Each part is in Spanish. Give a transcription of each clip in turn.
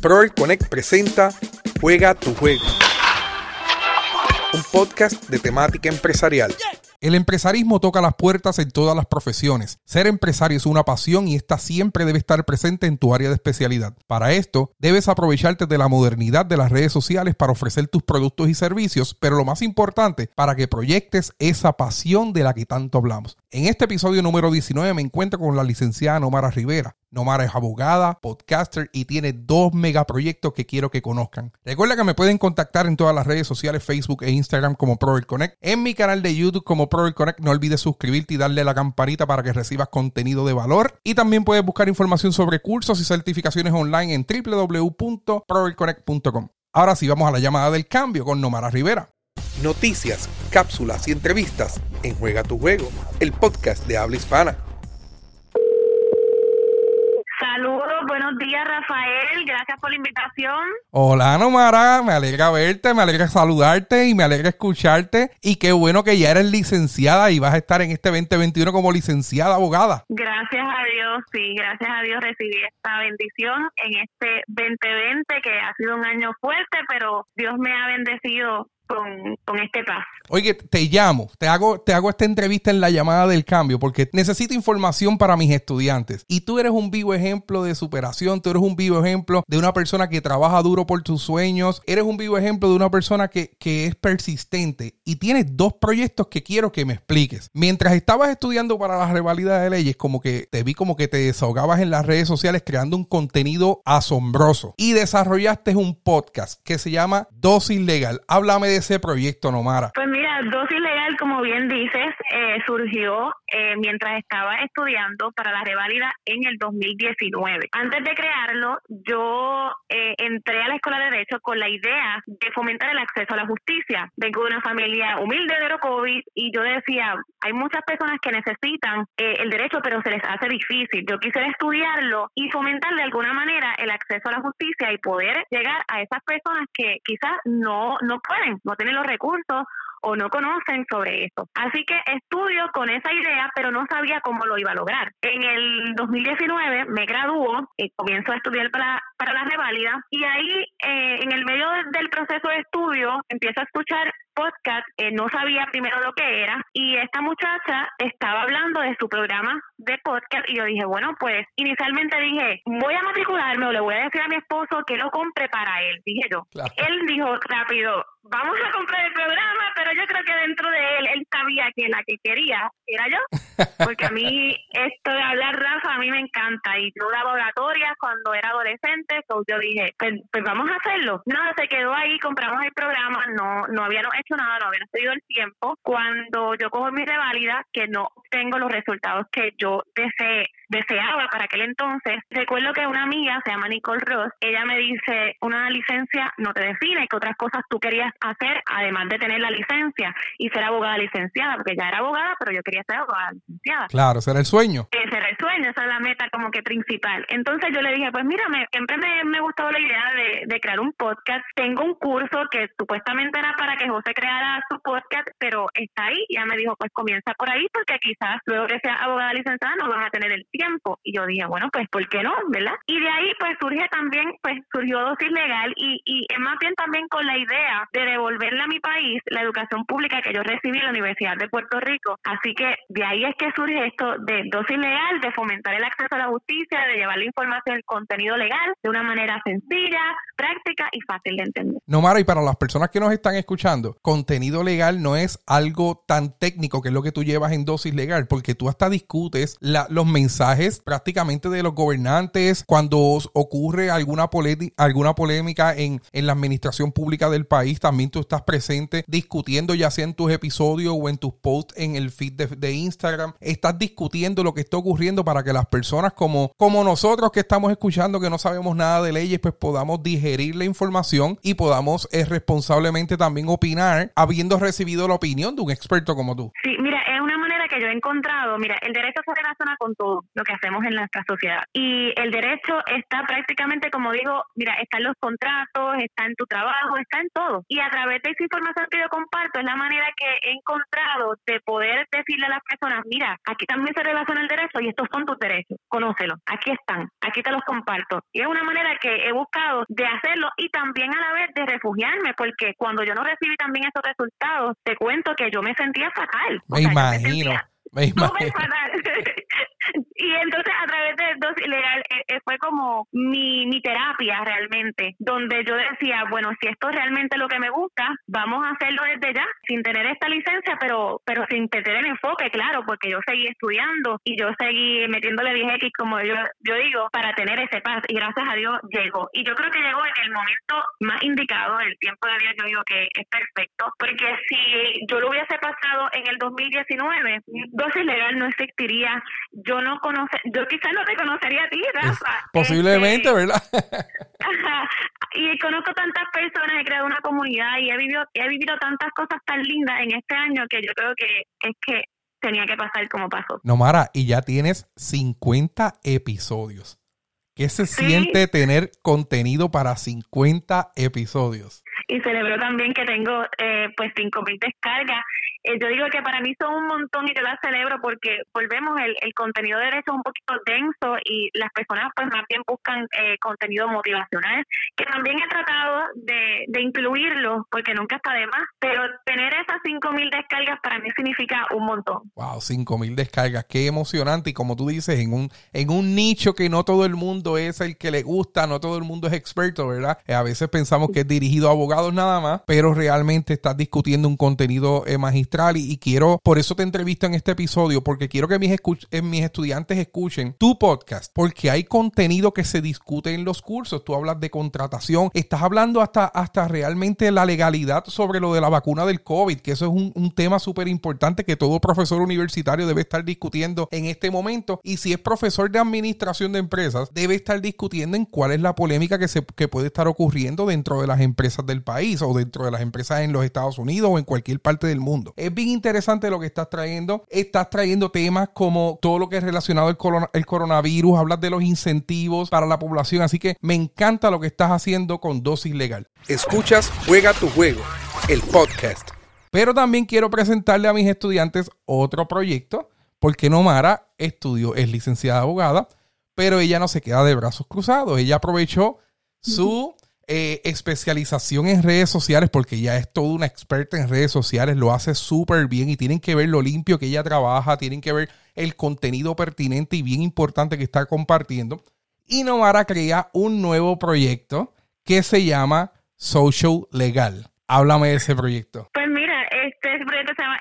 Proel Connect presenta Juega tu juego. Un podcast de temática empresarial. El empresarismo toca las puertas en todas las profesiones. Ser empresario es una pasión y esta siempre debe estar presente en tu área de especialidad. Para esto, debes aprovecharte de la modernidad de las redes sociales para ofrecer tus productos y servicios, pero lo más importante, para que proyectes esa pasión de la que tanto hablamos. En este episodio número 19 me encuentro con la licenciada Nomara Rivera. Nomara es abogada, podcaster y tiene dos megaproyectos que quiero que conozcan. Recuerda que me pueden contactar en todas las redes sociales, Facebook e Instagram como Proel Connect. En mi canal de YouTube como Proel Connect, no olvides suscribirte y darle a la campanita para que recibas contenido de valor. Y también puedes buscar información sobre cursos y certificaciones online en www.proelconnect.com. Ahora sí, vamos a la llamada del cambio con Nomara Rivera. Noticias, cápsulas y entrevistas en Juega tu Juego, el podcast de habla hispana. Buenos días Rafael, gracias por la invitación. Hola Nomara, me alegra verte, me alegra saludarte y me alegra escucharte. Y qué bueno que ya eres licenciada y vas a estar en este 2021 como licenciada abogada. Gracias a Dios, sí, gracias a Dios recibí esta bendición en este 2020 que ha sido un año fuerte, pero Dios me ha bendecido con, con este paso. Oye, te llamo, te hago, te hago esta entrevista en la llamada del cambio porque necesito información para mis estudiantes. Y tú eres un vivo ejemplo de superación, tú eres un vivo ejemplo de una persona que trabaja duro por tus sueños, eres un vivo ejemplo de una persona que, que es persistente y tienes dos proyectos que quiero que me expliques. Mientras estabas estudiando para la revalida de leyes, como que te vi como que te desahogabas en las redes sociales creando un contenido asombroso y desarrollaste un podcast que se llama Dosis Legal. Háblame de ese proyecto, Nomara. Pues como bien dices, eh, surgió eh, mientras estaba estudiando para la reválida en el 2019. Antes de crearlo, yo eh, entré a la Escuela de Derecho con la idea de fomentar el acceso a la justicia. Vengo de una familia humilde de Orocovis y yo decía, hay muchas personas que necesitan el derecho, pero se les hace difícil. Yo quisiera estudiarlo y fomentar de alguna manera el acceso a la justicia y poder llegar a esas personas que quizás no, no pueden, no tienen los recursos o no conocen sobre eso. Así que estudio con esa idea, pero no sabía cómo lo iba a lograr. En el 2019 me graduó y comienzo a estudiar para, para la reválida y ahí eh, en el medio del proceso de estudio empiezo a escuchar podcast, eh, no sabía primero lo que era y esta muchacha estaba hablando de su programa de podcast y yo dije, bueno, pues inicialmente dije, voy a matricularme o le voy a decir a mi esposo que lo compre para él, dije yo. Él dijo rápido, vamos a comprar el programa, pero yo creo que dentro de él, él sabía que la que quería era yo, porque a mí esto de hablar raza a mí me encanta y yo daba cuando era adolescente, entonces yo dije, pues, pues, vamos a hacerlo. No, se quedó ahí, compramos el programa, no, no habíamos hecho nada, no habíamos tenido el tiempo. Cuando yo cojo mi reválida, que no tengo los resultados que yo deseé, deseaba para aquel entonces, recuerdo que una amiga, se llama Nicole Ross, ella me dice, una licencia no te define, que otras cosas tú querías hacer, además de tener la licencia y ser abogada licenciada, porque ya era abogada, pero yo quería ser abogada licenciada. Claro, ese era el sueño. Ese era el sueño, esa es la meta como que principal. Entonces yo le dije, pues mira, me, siempre me, me gustó la idea de, de crear un podcast. Tengo un curso que supuestamente era para que José creara su podcast, pero está ahí. Y ella me dijo, pues comienza por ahí, porque quizás luego que seas abogada licenciada no vas a tener el tiempo. Y yo dije, bueno, pues ¿por qué no? ¿Verdad? Y de ahí pues surge también, pues surgió dosis legal y, y es más bien también con la idea de devolverle a mi país la educación pública que yo recibí en la Universidad de Puerto Rico. Así que de ahí es que surge esto de dosis legal, de fomentar el acceso a la justicia, de llevar la información, el contenido legal de una manera sencilla, práctica y fácil de entender. No, Mara, y para las personas que nos están escuchando, contenido legal no es algo tan técnico que es lo que tú llevas en dosis legal, porque tú hasta discutes la, los mensajes prácticamente de los gobernantes cuando ocurre alguna, alguna polémica en, en la administración pública del país, también tú estás presente discutiendo ya sea en tus episodios o en tus posts en el feed de, de Instagram, estás discutiendo lo que está ocurriendo para que las personas como, como nosotros que estamos escuchando que no sabemos nada de leyes, pues podamos digerir la información y podamos eh, responsablemente también opinar habiendo recibido la opinión de un experto como tú. Sí, mira, es una que yo he encontrado, mira, el derecho se relaciona con todo lo que hacemos en nuestra sociedad. Y el derecho está prácticamente, como digo, mira, está en los contratos, está en tu trabajo, está en todo. Y a través de esa información que yo comparto, es la manera que he encontrado de poder decirle a las personas, mira, aquí también se relaciona el derecho y estos son tus derechos, conócelos, aquí están, aquí te los comparto. Y es una manera que he buscado de hacerlo y también a la vez de refugiarme, porque cuando yo no recibí también esos resultados, te cuento que yo me sentía fatal. Me imagino. Me imagino. y entonces a través de dosis ilegal eh, eh, fue como mi, mi terapia realmente, donde yo decía, bueno, si esto es realmente lo que me gusta, vamos a hacerlo desde ya, sin tener esta licencia, pero pero sin tener el enfoque, claro, porque yo seguí estudiando y yo seguí metiéndole 10X, como yo, yo digo, para tener ese paz. Y gracias a Dios llegó. Y yo creo que llegó en el momento más indicado, el tiempo de Dios, yo digo que es perfecto, porque si yo lo hubiese pasado en el 2019, dosis legal no existiría. Yo no conoce, yo quizás no te conocería a ti, Rafa. posiblemente, Este, ¿verdad? Ajá. Y conozco tantas personas, he creado una comunidad y he vivido, he vivido tantas cosas tan lindas en este año que yo creo que es que tenía que pasar como pasó. no, Mara, y ya tienes 50 episodios. ¿Qué se Sí. siente tener contenido para 50 episodios? Y celebro también que tengo eh, pues 5.000 descargas. Eh, yo digo que para mí son un montón y yo las celebro porque volvemos, el, el contenido de derecho es un poquito denso y las personas pues más bien buscan eh, contenido motivacional, que también he tratado de, de incluirlo porque nunca está de más, pero tener esas 5.000 descargas para mí significa un montón. Wow, 5000 descargas, qué emocionante. Y como tú dices, en un, en un nicho que no todo el mundo es el que le gusta, no todo el mundo es experto, ¿verdad? Eh, a veces pensamos que es dirigido a abogados nada más, pero realmente estás discutiendo un contenido eh, Y, quiero, por eso te entrevisto en este episodio, porque quiero que mis, eh, mis estudiantes escuchen tu podcast, porque hay contenido que se discute en los cursos. Tú hablas de contratación, estás hablando hasta, hasta realmente la legalidad sobre lo de la vacuna del COVID, que eso es un, un tema súper importante que todo profesor universitario debe estar discutiendo en este momento. Y si es profesor de administración de empresas, debe estar discutiendo en cuál es la polémica que, se, que puede estar ocurriendo dentro de las empresas del país o dentro de las empresas en los Estados Unidos o en cualquier parte del mundo. Es bien interesante lo que estás trayendo. Estás trayendo temas como todo lo que es relacionado al corona- el coronavirus, hablas de los incentivos para la población, así que me encanta lo que estás haciendo con dosis legal. Escuchas Juega tu juego, el podcast. Pero también quiero presentarle a mis estudiantes otro proyecto, porque Nomara estudió, es licenciada abogada, pero ella no se queda de brazos cruzados. Ella aprovechó su eh, especialización en redes sociales, porque ella es toda una experta en redes sociales, lo hace súper bien y tienen que ver lo limpio que ella trabaja, tienen que ver el contenido pertinente y bien importante que está compartiendo. Y Nomara crea un nuevo proyecto que se llama Social Legal. Háblame de ese proyecto. Pues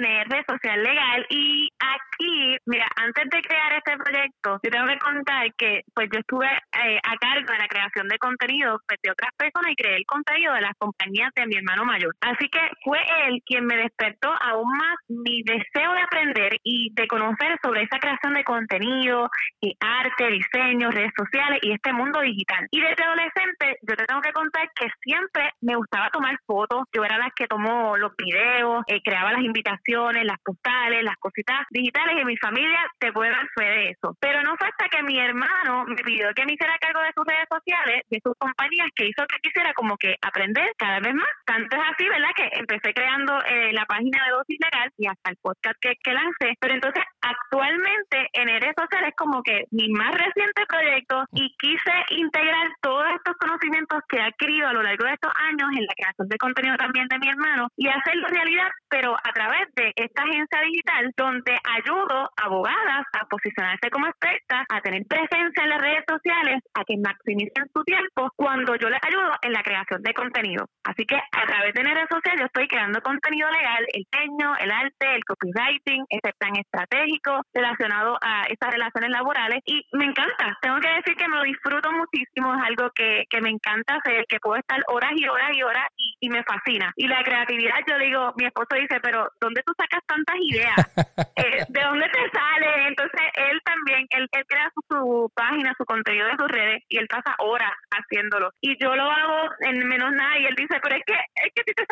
llama NR Social Legal y aquí, mira, antes de crear este proyecto, yo tengo que contar que pues yo estuve eh, a cargo de la creación de contenido pues, de otras personas y creé el contenido de las compañías de mi hermano mayor. Así que fue él quien me despertó aún más mi deseo de aprender y de conocer sobre esa creación de contenido y arte, diseño, redes sociales y este mundo digital. Y desde adolescente, yo te tengo que contar que siempre me gustaba tomar fotos. Yo era la que tomó los videos, eh, creaba las invitaciones, las postales, las cositas digitales y mi familia te puede dar fe de eso. Pero no fue hasta que mi hermano me pidió que me hiciera cargo de sus redes sociales, de sus compañías, que hizo que quisiera como que aprender cada vez más. Tanto es así, ¿verdad? Que empecé creando eh, la página de Dosis Legal y hasta el podcast que, que lancé. Pero entonces, actualmente en redes sociales es como que mi más reciente proyecto y quise integrar todos estos conocimientos que he adquirido a lo largo de estos años en la creación de contenido también de mi hermano y hacerlo realidad, pero a través esta agencia digital donde ayudo a abogadas a posicionarse como expertas, a tener presencia en las redes sociales, a que maximicen su tiempo cuando yo les ayudo en la creación de contenido. Así que a través de redes sociales yo estoy creando contenido legal, el diseño, el arte, el copywriting, ese plan estratégico relacionado a esas relaciones laborales y me encanta. Tengo que decir que me lo disfruto muchísimo, es algo que, que me encanta hacer, que puedo estar horas y horas y horas y, y me fascina. Y la creatividad, yo digo, mi esposo dice, pero ¿dónde tú sacas tantas ideas? Eh, ¿De dónde te sale? Entonces él también, él, él crea su, su página, su contenido de sus redes y él pasa horas haciéndolo. Y yo lo hago en menos nada y él dice, pero es que, es es que si te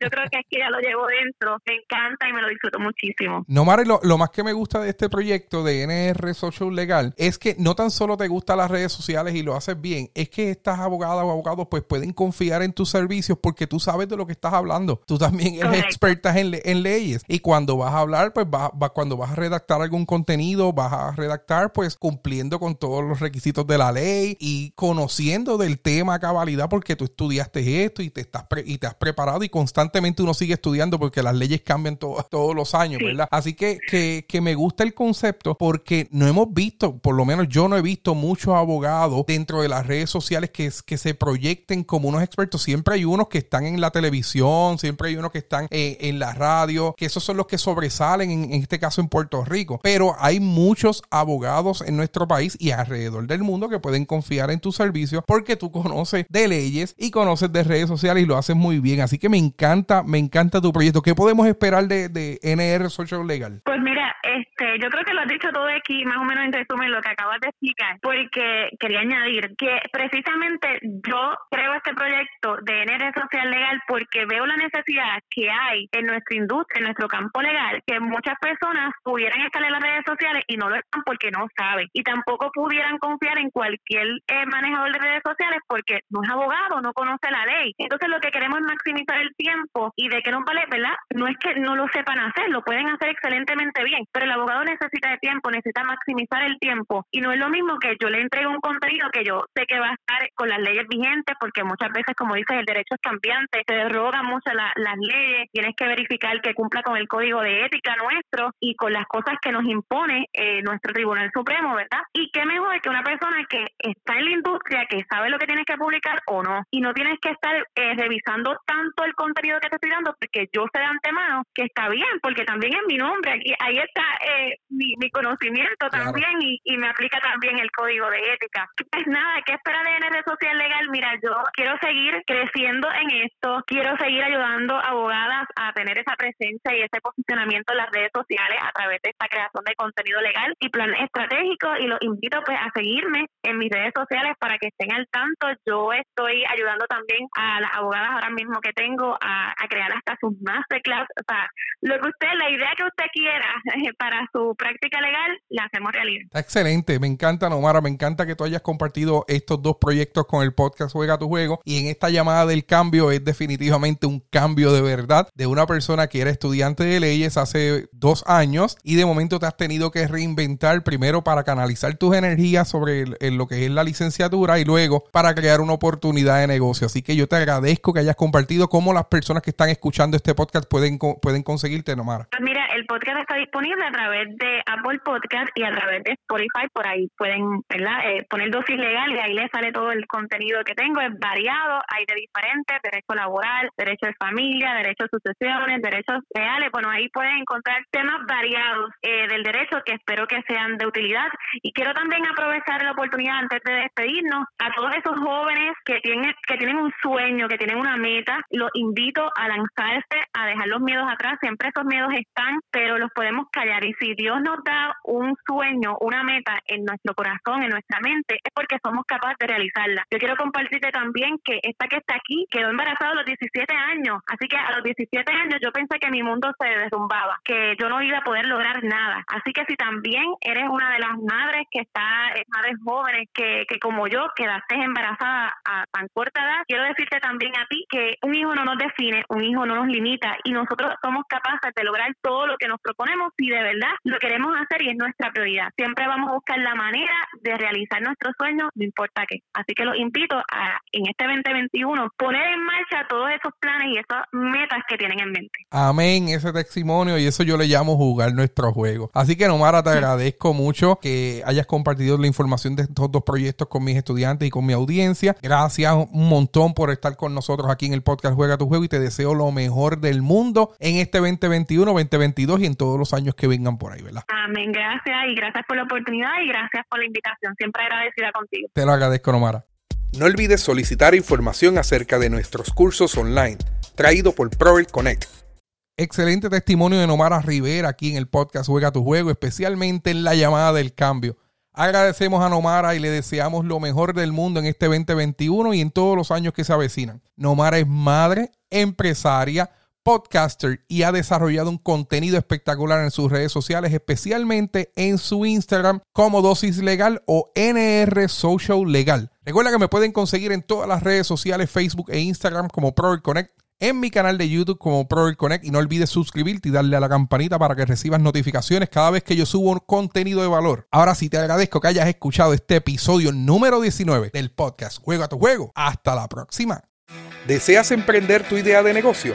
yo creo que es que ya lo llevo dentro, me encanta y me lo disfruto muchísimo. No, Mari, lo, lo más que me gusta de este proyecto de NR Social Legal es que no tan solo te gustan las redes sociales y lo haces bien, es que estas abogadas o abogados pues pueden confiar en tus servicios porque tú sabes de lo que estás hablando. Tú también eres experta en, en, leyes y cuando vas a hablar, pues va, cuando vas a redactar algún contenido, vas a redactar pues cumpliendo con todos los requisitos de la ley y conociendo del tema a cabalidad porque tú estudiaste esto y te estás y te has preparado y constantemente uno sigue estudiando porque las leyes cambian todos los años, ¿verdad? Así que, que, que me gusta el concepto porque no hemos visto, por lo menos yo no he visto muchos abogados dentro de las redes sociales que, que se proyecten como unos expertos. Siempre hay unos que están en la televisión, siempre hay unos que están eh, en la radio, que esos son los que sobresalen en, este caso en Puerto Rico. Pero hay muchos abogados en nuestro país y alrededor del mundo que pueden confiar en tus servicios porque tú conoces de leyes y conoces de redes sociales y lo haces muy bien. Así que me encanta, me encanta tu proyecto. ¿Qué podemos esperar de, de NR Social Legal? Pues este, yo creo que lo has dicho todo aquí, más o menos en resumen lo que acabas de explicar, porque quería añadir que precisamente yo creo este proyecto de NR Social Legal porque veo la necesidad que hay en nuestra industria, en nuestro campo legal, que muchas personas pudieran estar en las redes sociales y no lo están porque no saben, y tampoco pudieran confiar en cualquier eh, manejador de redes sociales porque no es abogado, no conoce la ley. Entonces lo que queremos es maximizar el tiempo y de que no vale, ¿verdad? No es que no lo sepan hacer, lo pueden hacer excelentemente bien, pero el abogado necesita de tiempo, necesita maximizar el tiempo. Y no es lo mismo que yo le entregue un contenido que yo sé que va a estar con las leyes vigentes porque muchas veces, como dices, el derecho es cambiante, se derrogan mucho las leyes, tienes que verificar que cumpla con el código de ética nuestro y con las cosas que nos impone eh, nuestro Tribunal Supremo, ¿verdad? Y qué mejor que una persona que está en la industria, que sabe lo que tienes que publicar o no, y no tienes que estar eh, revisando tanto el contenido que te estoy dando porque yo sé de antemano que está bien, porque también es mi nombre, aquí ahí eh, mi, conocimiento también y, y, me aplica también el código de ética. Pues nada, ¿qué espera de NR Social Legal? Mira, yo quiero seguir creciendo en esto, quiero seguir ayudando a abogadas a tener esa presencia y ese posicionamiento en las redes sociales a través de esta creación de contenido legal y plan estratégico y los invito pues a seguirme en mis redes sociales para que estén al tanto. Yo estoy ayudando también a las abogadas ahora mismo que tengo a, a crear hasta sus masterclass, o sea, lo que usted, la idea que usted quiera para su práctica legal, la hacemos realidad. excelente, me encanta, Nomara, me encanta que tú hayas compartido estos dos proyectos con el podcast Juega tu Juego y en esta llamada del cambio es definitivamente un cambio de verdad de una persona que era estudiante de leyes hace dos años y de momento te has tenido que reinventar primero para canalizar tus energías sobre lo que es la licenciatura y luego para crear una oportunidad de negocio. Así que yo te agradezco que hayas compartido cómo las personas que están escuchando este podcast pueden, pueden conseguirte, Nomara. Pues mira, el podcast está disponible a través de Apple Podcast y a través de Spotify. Por ahí pueden ¿verdad? Eh, poner dosis legal y ahí les sale todo el contenido que tengo. Es variado, hay de diferentes, derecho laboral, derecho de familia, derecho de sucesiones, derechos reales. Bueno, ahí pueden encontrar temas variados eh, del derecho que espero que sean de utilidad. Y quiero también aprovechar la oportunidad antes de despedirnos a todos esos jóvenes que tienen, que tienen un sueño, que tienen una meta. Los invito a lanzarse, a dejar los miedos atrás. Siempre esos miedos están, pero los podemos callar. Y si Dios nos da un sueño, una meta en nuestro corazón, en nuestra mente, es porque somos capaces de realizarla. Yo quiero compartirte también que esta que está aquí quedó embarazada a los 17 años. Así que a los 17 años yo pensé que mi mundo se derrumbaba, que yo no iba a poder lograr nada. Así que si también eres una de las madres que está, eh, madres jóvenes, que, que como yo quedaste embarazada a tan corta edad, quiero decirte también a ti que un hijo no nos define, un hijo no nos limita y nosotros somos capaces de lograr todo lo que nos proponemos si de verdad lo queremos hacer y es nuestra prioridad. Siempre vamos a buscar la manera de realizar nuestros sueños, no importa qué. Así que los invito a, en este 2021, poner en marcha todos esos planes y esas metas que tienen en mente. Amén, ese testimonio y eso yo le llamo jugar nuestro juego. Así que, Nomara, te agradezco mucho que hayas compartido la información de estos dos proyectos con mis estudiantes y con mi audiencia. Gracias un montón por estar con nosotros aquí en el podcast Juega tu Juego y te deseo lo mejor del mundo en este 2021, 2022 y en todos los años que vengan por ahí, ¿verdad? Amén, gracias y gracias por la oportunidad y gracias por la invitación. Siempre agradecida contigo. Te lo agradezco, Nomara. No olvides solicitar información acerca de nuestros cursos online, traído por Proel Connect. Excelente testimonio de Nomara Rivera aquí en el podcast Juega tu Juego, especialmente en la llamada del cambio. Agradecemos a Nomara y le deseamos lo mejor del mundo en este 2021 y en todos los años que se avecinan. Nomara es madre, empresaria, podcaster y ha desarrollado un contenido espectacular en sus redes sociales, especialmente en su Instagram como Dosis Legal o NR Social Legal. Recuerda que me pueden conseguir en todas las redes sociales, Facebook e Instagram como Pro Connect en mi canal de YouTube como Pro Connect y no olvides suscribirte y darle a la campanita para que recibas notificaciones cada vez que yo subo un contenido de valor. Ahora sí te agradezco que hayas escuchado este episodio número 19 del podcast Juego a tu juego. Hasta la próxima. ¿Deseas emprender tu idea de negocio?